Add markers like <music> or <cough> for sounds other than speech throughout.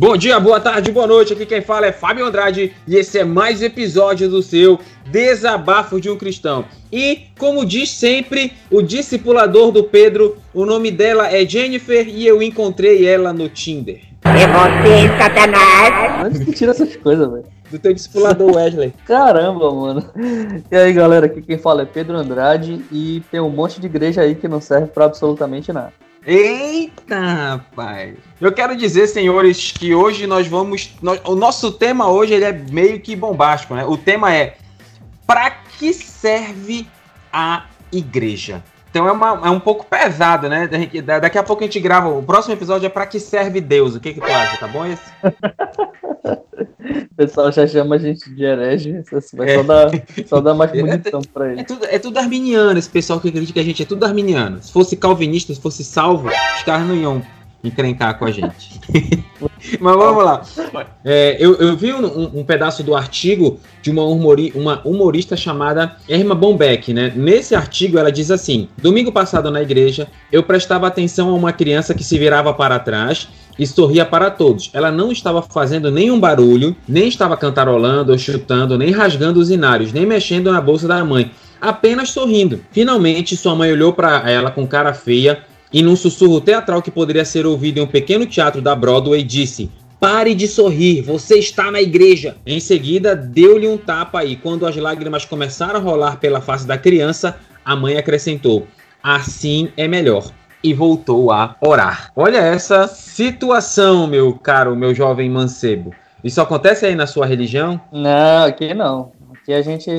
Bom dia, boa tarde, boa noite. Aqui quem fala é Fábio Andrade e esse é mais episódio do seu Desabafo de um Cristão. E, como diz sempre o discipulador do Pedro, o nome dela é Jennifer e eu encontrei ela no Tinder. É você, Satanás! Onde tu tira essas coisas, velho? Do teu discipulador Wesley. <laughs> Caramba, mano. E aí, galera, aqui quem fala é Pedro Andrade e tem um monte de igreja aí que não serve pra absolutamente nada. Eita, rapaz. Eu quero dizer, senhores, que hoje nós vamos. nós- o nosso tema hoje ele é meio que bombástico, né? O tema é Para que serve a igreja? Então é, uma- é um pouco pesado, né? Daqui a pouco a gente grava. O próximo episódio é Para que serve Deus? O que, que tu acha? Tá bom esse? <laughs> O pessoal já chama a gente de herege, isso vai É. só dar, só dar mais <laughs> É, munição pra É ele. tudo, é tudo arminiano, esse pessoal que critica a gente, é tudo arminiano. Se fosse calvinista, se fosse salvo, os caras não iam encrencar com a gente. <laughs> Mas vamos lá. É, eu, eu vi um, um- pedaço do artigo de uma, humori- uma humorista chamada Erma Bombeck, né? Nesse artigo ela diz assim: Domingo passado na igreja, eu prestava atenção a uma criança que se virava para trás e sorria para todos. Ela não estava fazendo nenhum barulho, nem estava cantarolando ou chutando, nem rasgando os inários, nem mexendo na bolsa da mãe, apenas sorrindo. Finalmente, sua mãe olhou para ela com cara feia e, num sussurro teatral que poderia ser ouvido em um pequeno teatro da Broadway, disse. Pare de sorrir, você está na igreja. Em seguida, deu-lhe um tapa e, quando as lágrimas começaram a rolar pela face da criança, a mãe acrescentou: Assim é melhor e voltou a orar. Olha essa situação, meu caro, meu jovem mancebo. Isso acontece aí na sua religião? Não, aqui não. Aqui a gente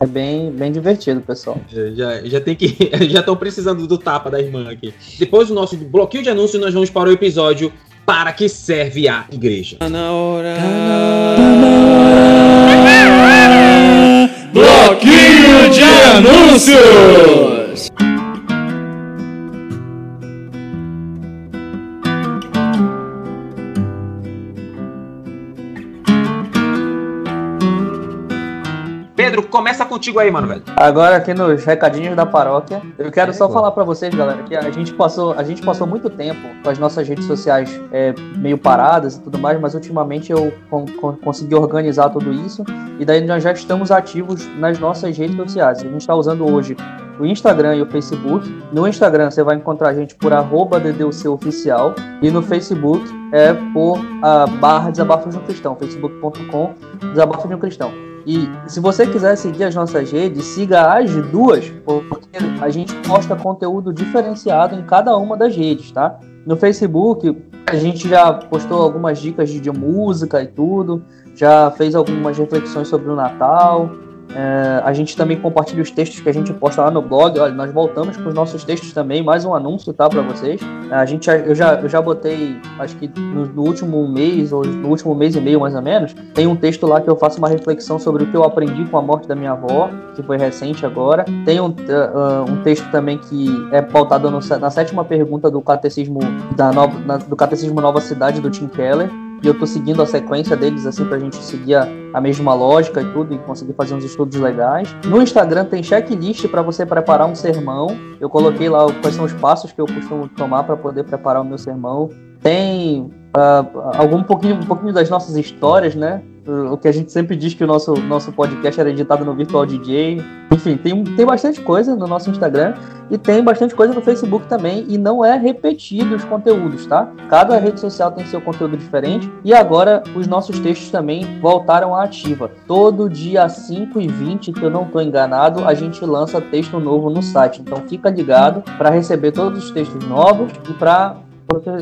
é bem, bem divertido, pessoal. Já, já tem que. <laughs> Já estão precisando do tapa da irmã aqui. Depois do nosso bloquinho de anúncio, nós vamos para o episódio Para que serve a igreja? Bloquinho de anúncios! Contigo aí, mano, velho. Agora aqui nos recadinhos da paróquia, eu quero É, só pô. falar pra vocês, galera, que a gente passou, a gente passou muito tempo com as nossas redes sociais é, meio paradas e tudo mais, mas ultimamente eu con- con- consegui organizar tudo isso e daí nós já estamos ativos nas nossas redes sociais. A gente está usando hoje o Instagram e o Facebook. No Instagram você vai encontrar a gente por arroba DDUCOficial e no Facebook é por a barra Desabafo de um Cristão, facebook.com Desabafo de um Cristão. E se você quiser seguir as nossas redes, siga as duas, porque a gente posta conteúdo diferenciado em cada uma das redes, tá? No Facebook, a gente já postou algumas dicas de, de música e tudo, já fez algumas reflexões sobre o Natal. É, a gente também compartilha os textos que a gente posta lá no blog. Olha, nós voltamos com os nossos textos também, mais um anúncio, tá, para vocês. A gente, eu, já, eu já botei, acho que no, no último mês, ou no último mês e meio mais ou menos, tem um texto lá que eu faço uma reflexão sobre o que eu aprendi com a morte da minha avó, que foi recente agora. Tem um, uh, um texto também que é pautado no na sétima pergunta do catecismo da na- do catecismo Nova Cidade do Tim Keller. E eu tô seguindo a sequência deles, assim, pra gente seguir a, a mesma lógica e tudo, e conseguir fazer uns estudos legais. No Instagram tem checklist para você preparar um sermão. Eu coloquei lá quais são os passos que eu costumo tomar para poder preparar o meu sermão. Tem ah, algum pouquinho, um pouquinho das nossas histórias, né? O que a gente sempre diz que o nosso, nosso podcast era editado no Virtual DJ. Enfim, tem, tem bastante coisa no nosso Instagram e tem bastante coisa no Facebook também. E não é repetido os conteúdos, tá? Cada rede social tem seu conteúdo diferente. E agora os nossos textos também voltaram à ativa. Todo dia 5 e 20, que eu não estou enganado, a gente lança texto novo no site. Então fica ligado para receber todos os textos novos e para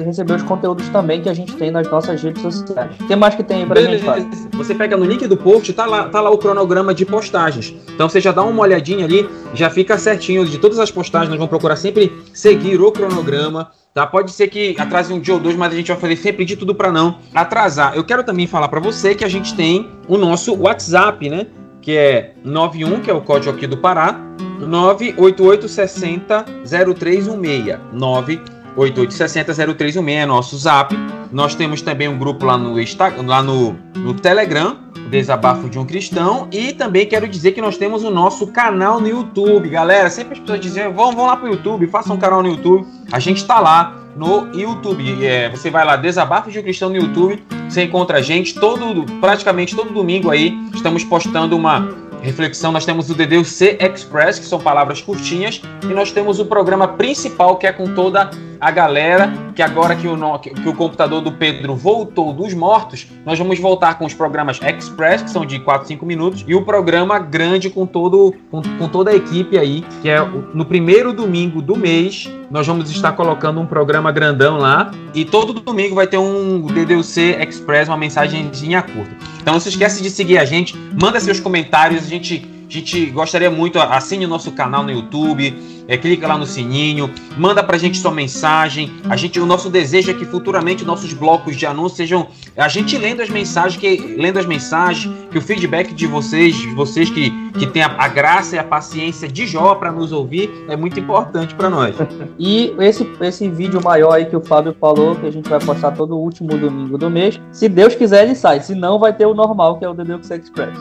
receber os conteúdos também que a gente tem nas nossas redes sociais. O que mais que tem aí pra gente, Fábio? Beleza. Você pega no link do post, tá lá, tá lá o cronograma de postagens. Então você já dá uma olhadinha ali, já fica certinho de todas as postagens. Nós vamos procurar sempre seguir o cronograma. Tá? Pode ser que atrase um dia ou dois, mas a gente vai fazer sempre de tudo para não atrasar. Eu quero também falar para você que a gente tem o nosso WhatsApp, né? Que é 91, que é o código aqui do Pará, 98860 0316. 98860 0316 é nosso zap. Nós temos também um grupo lá no Instagram, lá no, no Telegram, Desabafo de um Cristão. E também quero dizer que nós temos o nosso canal no YouTube. Galera, sempre as pessoas dizem, vão, vão lá pro YouTube, façam um canal no YouTube. A gente tá lá. no YouTube. É, você vai lá, Desabafos de um Cristão no YouTube, você encontra a gente todo, praticamente todo domingo aí. Estamos postando uma reflexão, nós temos o DDC Express, que são palavras curtinhas, e nós temos o programa principal, que é com toda a galera, que agora que o, que, o computador do Pedro voltou dos mortos, nós vamos voltar com os programas Express, que são de 4, 5 minutos, e o programa grande com, todo, com, com toda a equipe aí, que é no primeiro domingo do mês, nós vamos estar colocando um programa grandão lá, e todo domingo vai ter um DDC Express, uma mensagenzinha curta. Então não se esquece de seguir a gente, manda seus comentários, a gente a gente gostaria muito, assine o nosso canal no YouTube, é, clica lá no sininho, manda pra gente sua mensagem. A gente, o nosso desejo é que futuramente nossos blocos de anúncios sejam a gente lendo as mensagens, que lendo as mensagens, que o feedback de vocês, vocês que, que têm a, a graça e a paciência de Jó para nos ouvir, é muito importante para nós. <laughs> E esse, esse vídeo maior aí que o Fábio falou, que a gente vai postar todo o último domingo do mês, se Deus quiser ele sai, se não vai ter o normal, que é o Dedux Express.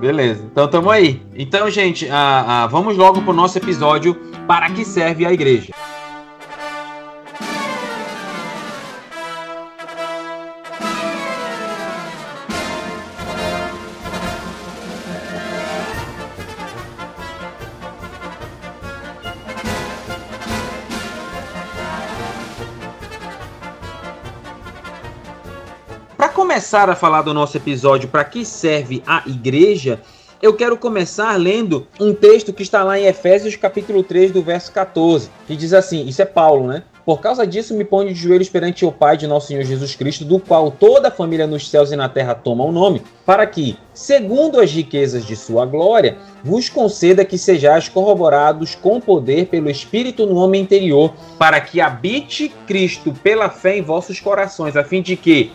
Beleza, então tamo aí. Então, gente, ah, ah, vamos logo pro nosso episódio para que serve a igreja. Para começar a falar do nosso episódio para que serve a igreja, eu quero começar lendo um texto que está lá em Efésios capítulo 3, do verso 14, que diz assim, isso é Paulo, né? Por causa disso, me ponho de joelhos perante o Pai de nosso Senhor Jesus Cristo, do qual toda a família nos céus e na terra toma o nome, para que, segundo as riquezas de sua glória, vos conceda que sejais corroborados com poder pelo Espírito no homem interior, para que habite Cristo pela fé em vossos corações, a fim de que,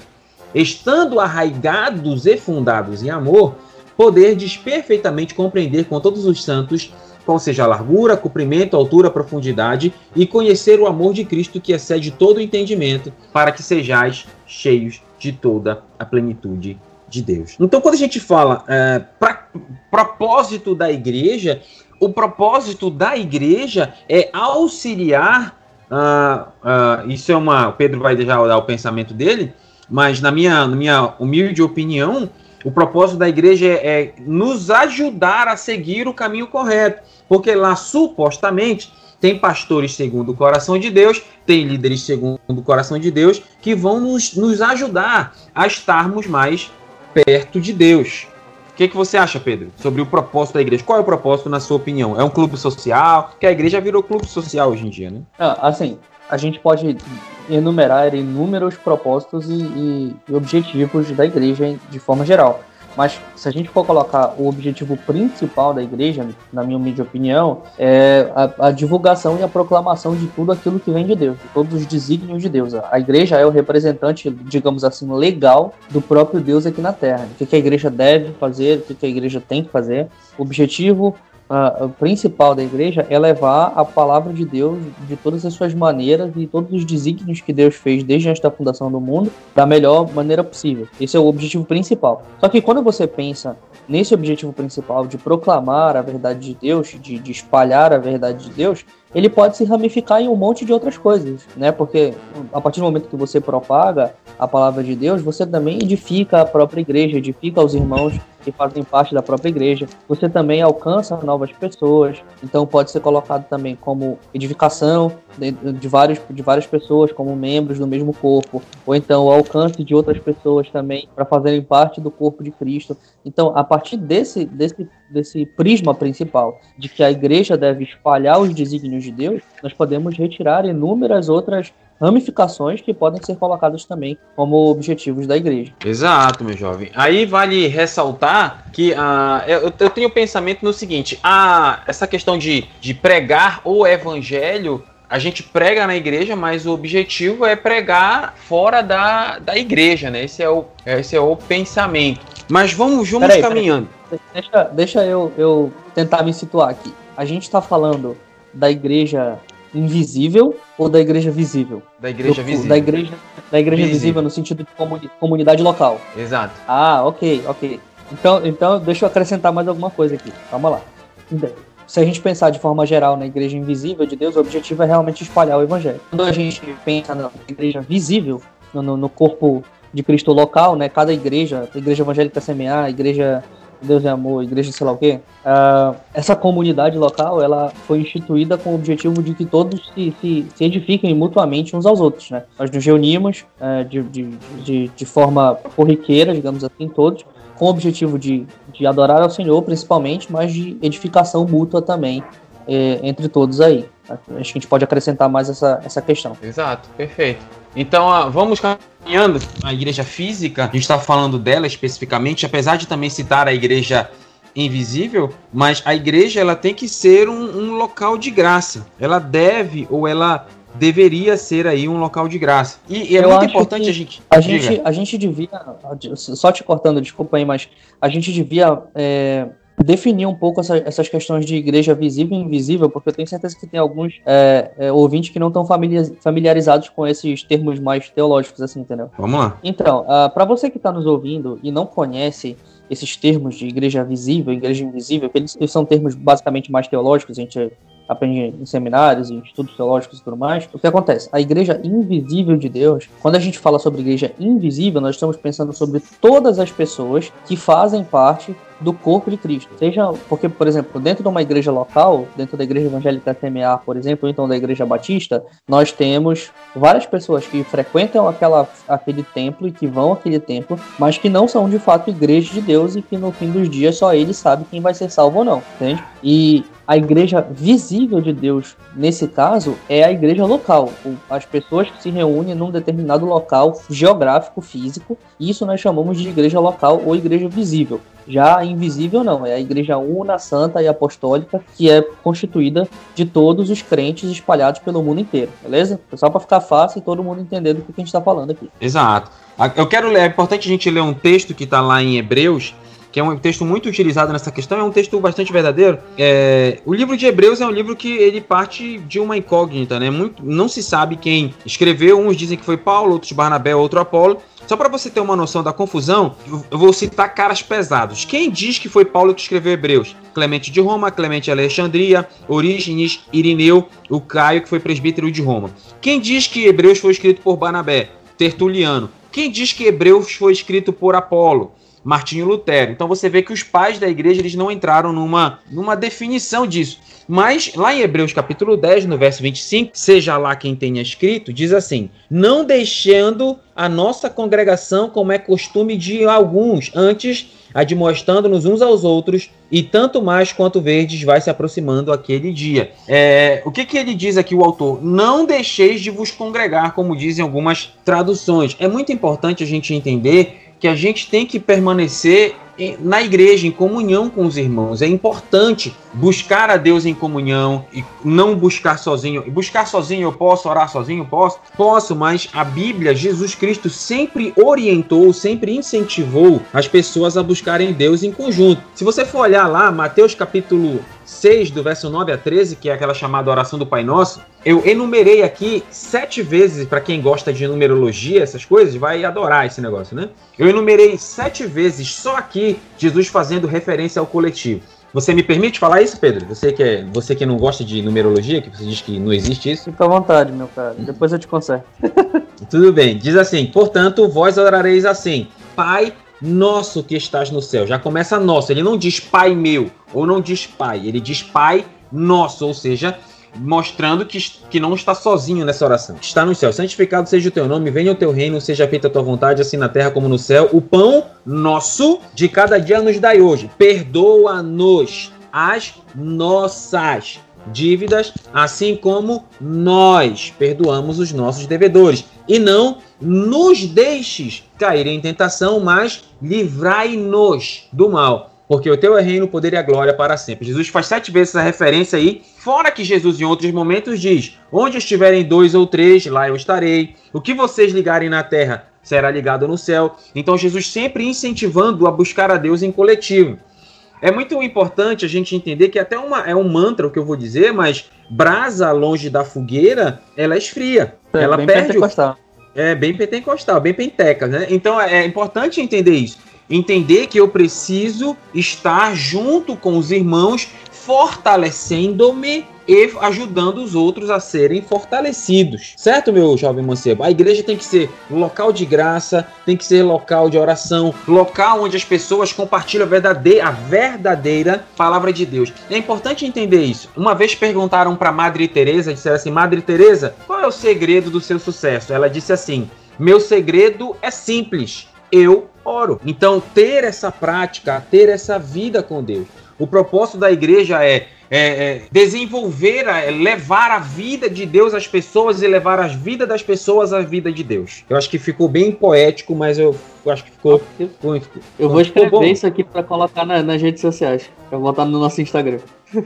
estando arraigados e fundados em amor, poderdes perfeitamente compreender com todos os santos qual seja a largura, comprimento, altura, profundidade e conhecer o amor de Cristo que excede todo o entendimento, para que sejais cheios de toda a plenitude de Deus. Então, quando a gente fala é, pra, propósito da igreja, o propósito da igreja é auxiliar. Uh, uh, isso é uma. O Pedro vai já dar o pensamento dele, mas na minha, na minha humilde opinião, o propósito da igreja é, é nos ajudar a seguir o caminho correto, porque lá supostamente tem pastores segundo o coração de Deus, tem líderes segundo o coração de Deus, que vão nos, nos ajudar a estarmos mais perto de Deus. O que, que você acha, Pedro, sobre o propósito da igreja? Qual é o propósito, na sua opinião? É um clube social? Que a igreja virou clube social hoje em dia, né? Ah, assim, a gente pode enumerar inúmeros propósitos e, e, e objetivos da igreja de forma geral. Mas se a gente for colocar o objetivo principal da igreja, na minha humilde opinião, é a, a, divulgação e a proclamação de tudo aquilo que vem de Deus, de todos os desígnios de Deus. A igreja é o representante, digamos assim, legal do próprio Deus aqui na Terra. O que a igreja deve fazer, o que a igreja tem que fazer. O objetivo uh, principal da igreja é levar a palavra de Deus de todas as suas maneiras e todos os desígnios que Deus fez desde antes da fundação do mundo da melhor maneira possível. Esse é o objetivo principal. Só que quando você pensa nesse objetivo principal de proclamar a verdade de Deus, de, de espalhar a verdade de Deus, ele pode se ramificar em um monte de outras coisas, né? Porque a partir do momento que você propaga a palavra de Deus, você também edifica a própria igreja, edifica os irmãos que fazem parte da própria igreja. Você também alcança novas pessoas, então pode ser colocado também como edificação de, de, vários, de várias pessoas, como membros do mesmo corpo, ou então o alcance de outras pessoas também para fazerem parte do corpo de Cristo. Então, a partir desse, desse, desse prisma principal de que a igreja deve espalhar os desígnios de Deus, nós podemos retirar inúmeras outras ramificações que podem ser colocadas também como objetivos da igreja. Exato, meu jovem. Aí vale ressaltar que uh, eu, eu tenho pensamento no seguinte: a, essa questão de, de pregar o evangelho a gente prega na igreja, mas o objetivo é pregar fora da, da igreja, né? Esse é o, esse é o pensamento. Mas vamos, vamos peraí, caminhando. Peraí. Deixa, deixa eu, eu tentar me situar aqui. A gente está falando da igreja invisível ou da igreja visível? Da igreja Do, visível. Da igreja, da igreja visível. visível no sentido de comuni comunidade local. Exato. Ah, ok, ok. Então, então deixa eu acrescentar mais alguma coisa aqui. Calma lá. se a gente pensar de forma geral na igreja invisível de Deus, o objetivo é realmente espalhar o evangelho. Quando a gente pensa na igreja visível, no, no corpo de Cristo local, né? Cada igreja, igreja evangélica semear, a igreja Deus é amor, igreja sei lá o quê, uh, essa comunidade local ela foi instituída com o objetivo de que todos se, se, se edifiquem mutuamente uns aos outros. Né? Nós nos reunimos uh, de, de, de, de, forma corriqueira, digamos assim, todos, com o objetivo de, de adorar ao Senhor principalmente, mas de edificação mútua também eh, entre todos aí. Acho que a gente pode acrescentar mais essa, essa questão. Exato, perfeito. Então, vamos caminhando. A igreja física, a gente está falando dela especificamente, apesar de também citar a igreja invisível, mas a igreja ela tem que ser um, um local de graça. Ela deve ou ela deveria ser aí um local de graça. E, e é Eu muito importante a gente. A gente, a gente devia. Só te cortando, desculpa aí, mas a gente devia é, definir um pouco essa, essas questões de igreja visível e invisível, porque eu tenho certeza que tem alguns é, é, ouvintes que não estão familiarizados com esses termos mais teológicos, assim, entendeu? Vamos lá. Então, uh, ah, para você que está nos ouvindo e não conhece esses termos de igreja visível, igreja invisível, que eles, eles são termos basicamente mais teológicos, a gente aprende em seminários, em estudos teológicos e tudo mais, o que acontece? A igreja invisível de Deus, quando a gente fala sobre igreja invisível, nós estamos pensando sobre todas as pessoas que fazem parte do corpo de Cristo. Seja porque, por exemplo, dentro de uma igreja local, dentro da igreja evangélica TMA, por exemplo, ou então da igreja batista, nós temos várias pessoas que frequentam aquela, aquele templo e que vão àquele templo, mas que não são de fato igreja de Deus e que no fim dos dias só ele sabe quem vai ser salvo ou não, entende? E a igreja visível de Deus, nesse caso, é a igreja local. As pessoas que se reúnem num determinado local geográfico, físico, isso nós chamamos de igreja local ou igreja visível. Já invisível não, é a igreja una, santa e apostólica, que é constituída de todos os crentes espalhados pelo mundo inteiro, beleza? Só para ficar fácil e todo mundo entender do que a gente está falando aqui. Exato. Eu quero ler, é importante a gente ler um texto que está lá em Hebreus, que é um texto muito utilizado nessa questão, é um texto bastante verdadeiro. É, o livro de Hebreus é um livro que ele parte de uma incógnita, né? Muito, não se sabe quem escreveu, uns dizem que foi Paulo, outros Barnabé, outro Apolo. Só para você ter uma noção da confusão, eu vou citar caras pesados. Quem diz que foi Paulo que escreveu Hebreus? Clemente de Roma, Clemente Alexandria, Orígenes, Irineu, o Caio, que foi presbítero de Roma. Quem diz que Hebreus foi escrito por Barnabé? Tertuliano. Quem diz que Hebreus foi escrito por Apolo? Martinho Lutero. Então você vê que os pais da igreja eles não entraram numa, numa definição disso. Mas lá em Hebreus capítulo 10, no verso 25, seja lá quem tenha escrito, diz assim: Não deixando a nossa congregação como é costume de alguns, antes admoestando-nos uns aos outros, e tanto mais quanto verdes vai se aproximando aquele dia. É, o que, que ele diz aqui, o autor? Não deixeis de vos congregar, como dizem algumas traduções. É muito importante a gente entender que a gente tem que permanecer na igreja, em comunhão com os irmãos. É importante buscar a Deus em comunhão e não buscar sozinho. E buscar sozinho eu posso, orar sozinho eu posso? Posso, mas a Bíblia, Jesus Cristo sempre orientou, sempre incentivou as pessoas a buscarem Deus em conjunto. Se você for olhar lá, Mateus capítulo 6, do verso 9 a 13, que é aquela chamada oração do Pai Nosso, eu enumerei aqui sete vezes, para quem gosta de numerologia, essas coisas, vai adorar esse negócio, né? Eu enumerei sete vezes só aqui Jesus fazendo referência ao coletivo. Você me permite falar isso, Pedro? Você que, é, você que não gosta de numerologia, que você diz que não existe isso? Fica à vontade, meu cara. Depois eu te conserto. <laughs> Tudo bem. Diz assim: Portanto, vós orareis assim: Pai nosso que estás no céu. Já começa nosso. Ele não diz Pai meu ou não diz Pai. Ele diz Pai nosso, ou seja, mostrando que, que não está sozinho nessa oração. Está no céu. Santificado seja o teu nome, venha o teu reino, seja feita a tua vontade, assim na terra como no céu. O pão nosso de cada dia nos dai hoje. Perdoa-nos as nossas dívidas, assim como nós perdoamos os nossos devedores. E não nos deixes cair em tentação, mas livrai-nos do mal porque o teu é reino, o poder e a glória para sempre. Jesus faz sete vezes essa referência aí, fora que Jesus em outros momentos diz: Onde estiverem dois ou três, lá eu estarei. O que vocês ligarem na terra será ligado no céu. Então Jesus sempre incentivando a buscar a Deus em coletivo. É muito importante a gente entender que até uma, é um mantra o que eu vou dizer, mas brasa longe da fogueira, ela esfria. É, ela bem perde. Pentecostal. É bem pentecostal, bem penteca, né? Então é, é importante entender isso entender que eu preciso estar junto com os irmãos fortalecendo-me e ajudando os outros a serem fortalecidos. Certo, meu jovem mancebo? A igreja tem que ser local de graça, tem que ser local de oração, local onde as pessoas compartilham a verdadeira, a verdadeira palavra de Deus. É importante entender isso. Uma vez perguntaram para Madre Teresa, disseram assim: "Madre Teresa, qual é o segredo do seu sucesso?" Ela disse assim: "Meu segredo é simples. Eu oro." Então, ter essa prática, ter essa vida com Deus. O propósito da igreja é é, é, desenvolver, é, levar a vida de Deus às pessoas e levar a vida das pessoas à vida de Deus. Eu acho que ficou bem poético, mas eu, eu acho que ficou. ficou eu vou escrever isso aqui para colocar na, nas redes sociais, para botar no nosso Instagram.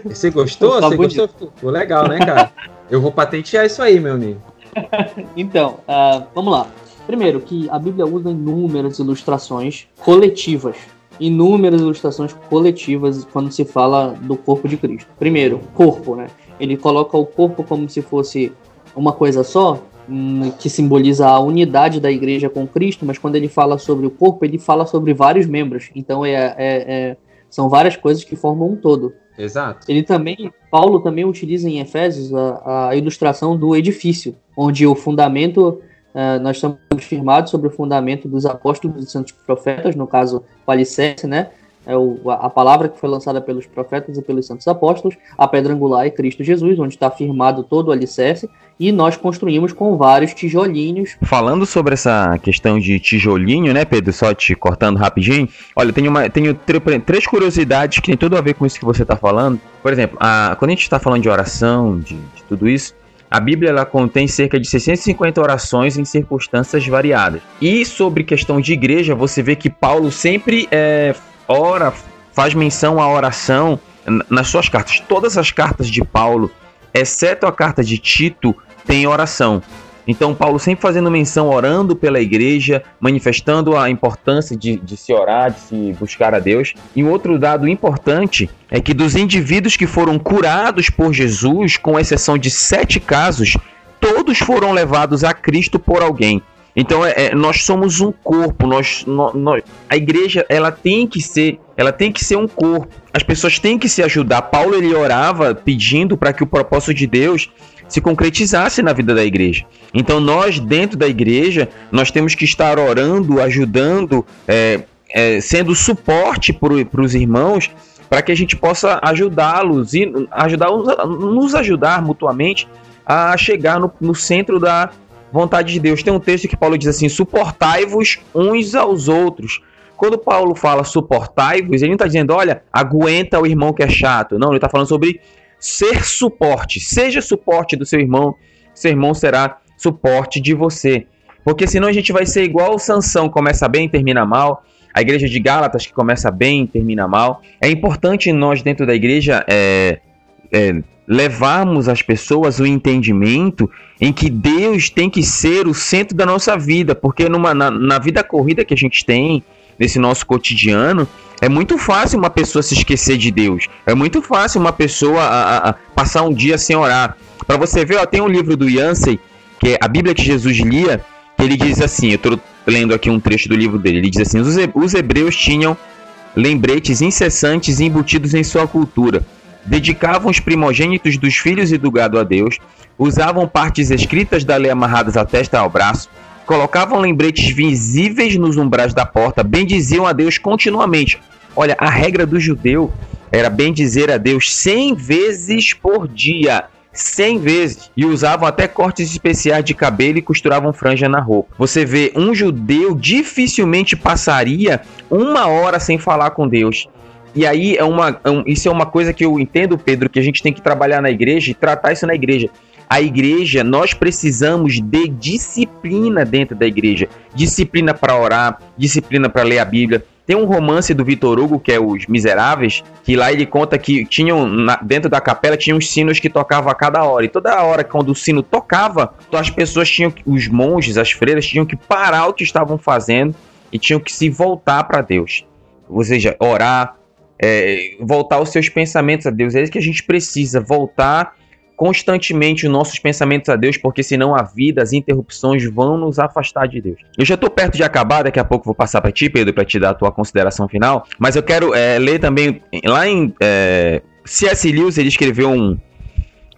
Você gostou? <laughs> Você gostou? Ficou legal, né, cara? eu vou patentear isso aí, meu amigo. <laughs> então, uh, vamos lá. Primeiro, que a Bíblia usa inúmeras ilustrações coletivas inúmeras ilustrações coletivas quando se fala do corpo de Cristo. Primeiro, corpo, né? Ele coloca o corpo como se fosse uma coisa só, hum, que simboliza a unidade da igreja com Cristo, mas quando ele fala sobre o corpo, ele fala sobre vários membros. Então é, é, é são várias coisas que formam um todo. Exato. Ele também, Paulo também utiliza em Efésios a, a ilustração do edifício, onde o fundamento Uh, nós estamos firmados sobre o fundamento dos apóstolos e santos profetas, no caso, o alicerce, né? É o, a, a palavra que foi lançada pelos profetas e pelos santos apóstolos, a pedra angular é Cristo Jesus, onde está firmado todo o alicerce, e nós construímos com vários tijolinhos. Falando sobre essa questão de tijolinho, né, Pedro? Só te cortando rapidinho. Olha, tenho, uma, tenho três curiosidades que tem tudo a ver com isso que você está falando. Por exemplo, a, quando a gente está falando de oração, de, de tudo isso, a Bíblia ela contém cerca de 650 orações em circunstâncias variadas. E sobre questão de igreja, você vê que Paulo sempre é, ora, faz menção à oração nas suas cartas. Todas as cartas de Paulo, exceto a carta de Tito, tem oração. Então, Paulo sempre fazendo menção, orando pela igreja, manifestando a importância de, de, se orar, de se buscar a Deus. E um outro dado importante é que dos indivíduos que foram curados por Jesus, com exceção de sete casos, todos foram levados a Cristo por alguém. Então é, é, nós somos um corpo, nós, nós, a igreja ela tem que ser, ela tem que ser um corpo. As pessoas têm que se ajudar. Paulo ele orava pedindo para que o propósito de Deus se concretizasse na vida da igreja. Então nós, dentro da igreja, nós temos que estar orando, ajudando, é, é, sendo suporte para os irmãos, para que a gente possa ajudá-los e ajudar nos ajudar mutuamente a chegar no, no centro da vontade de Deus. Tem um texto que Paulo diz assim: suportai-vos uns aos outros. Quando Paulo fala suportai-vos, ele não está dizendo, olha, aguenta o irmão que é chato. Não, ele está falando sobre ser suporte. Seja suporte do seu irmão, seu irmão será suporte de você. Porque senão a gente vai ser igual o Sansão, começa bem termina mal. A igreja de Gálatas, que começa bem termina mal. É importante nós, dentro da igreja, é, é, levarmos as pessoas o entendimento em que Deus tem que ser o centro da nossa vida. Porque numa, na, na vida corrida que a gente tem, nesse nosso cotidiano, é muito fácil uma pessoa se esquecer de Deus. É muito fácil uma pessoa a, a passar um dia sem orar. Para você ver, ó, tem um livro do Yancey, que é a Bíblia que Jesus lia, que ele diz assim, eu estou lendo aqui um trecho do livro dele, ele diz assim, os hebreus tinham lembretes incessantes embutidos em sua cultura. Dedicavam os primogênitos dos filhos e do gado a Deus, usavam partes escritas da lei amarradas à testa e ao braço, colocavam lembretes visíveis nos umbrais da porta, bendiziam a Deus continuamente. Olha, a regra do judeu era bem dizer a Deus 100 vezes por dia. 100 vezes e usavam até cortes especiais de cabelo e costuravam franja na roupa. Você vê, um judeu dificilmente passaria uma hora sem falar com Deus. E aí é uma, é isso é uma coisa que eu entendo, Pedro, que a gente tem que trabalhar na igreja e tratar isso na igreja. A igreja, nós precisamos de disciplina dentro da igreja. Disciplina para orar, disciplina para ler a Bíblia, tem um romance do Vitor Hugo, que é Os Miseráveis, que lá ele conta que tinham na, dentro da capela tinham os sinos que tocavam a cada hora. E toda hora quando o sino tocava, as pessoas tinham os monges, as freiras tinham que parar o que estavam fazendo e tinham que se voltar para Deus. Ou seja, orar, é, voltar os seus pensamentos a Deus. É isso que a gente precisa, voltar constantemente os nossos pensamentos a Deus, porque senão a vida, as interrupções vão nos afastar de Deus. Eu já estou perto de acabar, daqui a pouco vou passar para ti, Pedro, para te dar a tua consideração final, mas eu quero é, ler também lá em é, C.S. Lewis ele escreveu um,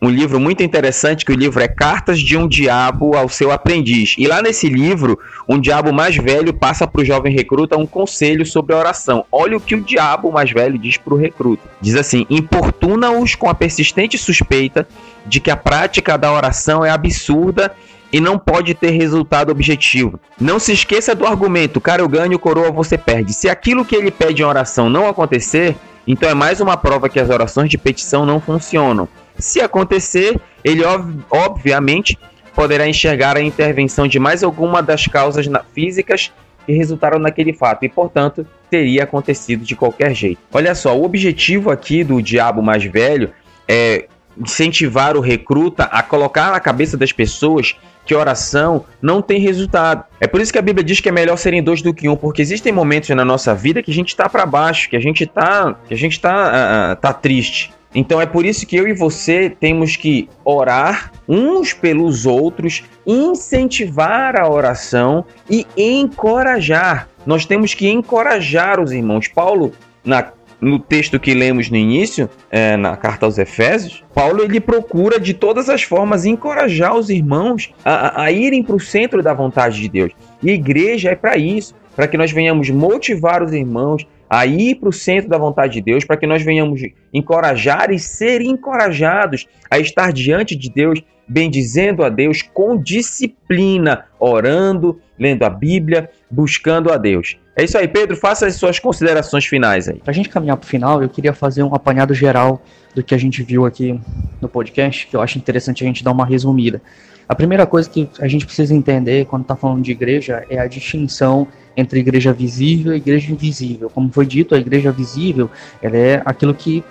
um livro muito interessante, que o livro é Cartas de um Diabo ao Seu Aprendiz. E lá nesse livro, um diabo mais velho passa para o jovem recruta um conselho sobre a oração. Olha o que o diabo mais velho diz para o recruta. Diz assim: importuna-os com a persistente suspeita de que a prática da oração é absurda e não pode ter resultado objetivo. Não se esqueça do argumento, cara, eu ganho, coroa, você perde. Se aquilo que ele pede em oração não acontecer, então é mais uma prova que as orações de petição não funcionam. Se acontecer, ele ob obviamente poderá enxergar a intervenção de mais alguma das causas físicas que resultaram naquele fato e, portanto, teria acontecido de qualquer jeito. Olha só, o objetivo aqui do diabo mais velho é incentivar o recruta a colocar na cabeça das pessoas que oração não tem resultado. É por isso que a Bíblia diz que é melhor serem dois do que um, porque existem momentos na nossa vida que a gente está para baixo, que a gente está, que a gente tá, uh, tá triste. Então é por isso que eu e você temos que orar uns pelos outros, incentivar a oração e encorajar. Nós temos que encorajar os irmãos. Paulo, na no texto que lemos no início, é, na carta aos Efésios, Paulo ele procura de todas as formas encorajar os irmãos a, a irem para o centro da vontade de Deus. E igreja é para isso, para que nós venhamos motivar os irmãos a ir para o centro da vontade de Deus, para que nós venhamos encorajar e ser encorajados a estar diante de Deus, bendizendo a Deus com disciplina, orando, lendo a Bíblia, buscando a Deus. É isso aí, Pedro, faça as suas considerações finais aí. Para a gente caminhar para o final, eu queria fazer um apanhado geral do que a gente viu aqui no podcast, que eu acho interessante a gente dar uma resumida. A primeira coisa que a gente precisa entender quando está falando de igreja é a distinção entre igreja visível e igreja invisível. Como foi dito, a igreja visível ela é aquilo que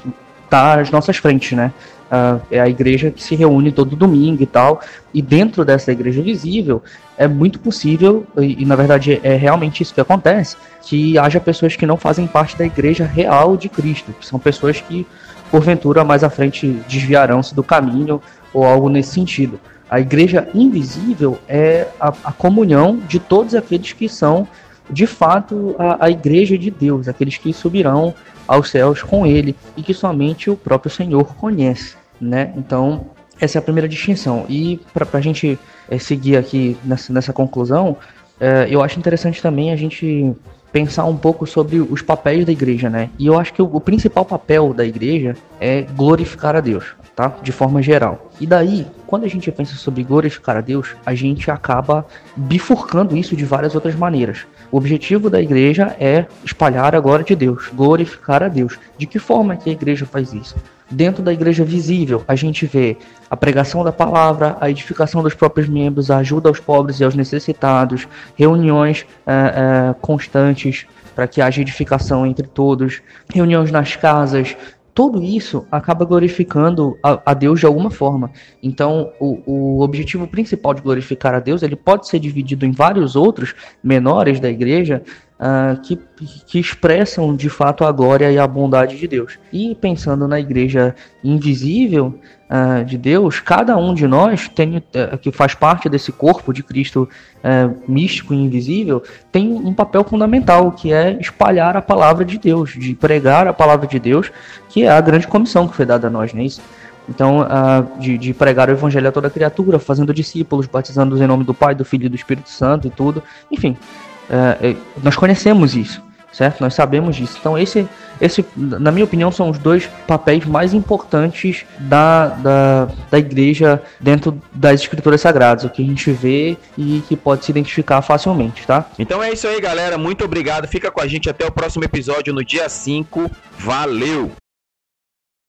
está às nossas frentes, né? Uh, é a igreja que se reúne todo domingo e tal. E dentro dessa igreja visível, é muito possível, e, e, na verdade é realmente isso que acontece, que haja pessoas que não fazem parte da igreja real de Cristo, que são pessoas que, porventura, mais à frente desviarão-se do caminho ou algo nesse sentido. A igreja invisível é a, a comunhão de todos aqueles que são, de fato, a, a igreja de Deus, aqueles que subirão aos céus com ele e que somente o próprio Senhor conhece, né? Então, essa é a primeira distinção. E para a gente é, seguir aqui nessa, nessa conclusão, é, eu acho interessante também a gente pensar um pouco sobre os papéis da igreja, né? E eu acho que o, o principal papel da igreja é glorificar a Deus, tá? De forma geral. E daí, quando a gente pensa sobre glorificar a Deus, a gente acaba bifurcando isso de várias outras maneiras. O objetivo da igreja é espalhar a glória de Deus, glorificar a Deus. De que forma que a igreja faz isso? Dentro da igreja visível, a gente vê a pregação da palavra, a edificação dos próprios membros, a ajuda aos pobres e aos necessitados, reuniões é, é, constantes para que haja edificação entre todos, reuniões nas casas, tudo isso acaba glorificando a, a, Deus de alguma forma. Então, o, o objetivo principal de glorificar a Deus, ele pode ser dividido em vários outros menores da igreja, uh, que, que expressam de fato a glória e a bondade de Deus. E pensando na igreja invisível uh, de Deus, cada um de nós tem, uh, que faz parte desse corpo de Cristo místico e invisível tem um papel fundamental que é espalhar a palavra de Deus, de pregar a palavra de Deus, que é a grande comissão que foi dada a nós, não é isso? Então, uh, de, de, pregar o evangelho a toda criatura, fazendo discípulos, batizando-os em nome do Pai, do Filho e do Espírito Santo e tudo. Enfim, é, nós conhecemos isso, certo? Nós sabemos disso. Então, esse, esse, na minha opinião, são os dois papéis mais importantes da, da, da igreja dentro das escrituras sagradas, o que a gente vê e que pode se identificar facilmente, tá? Então é isso aí, galera. Muito obrigado. Fica com a gente até o próximo episódio no dia 5. Valeu!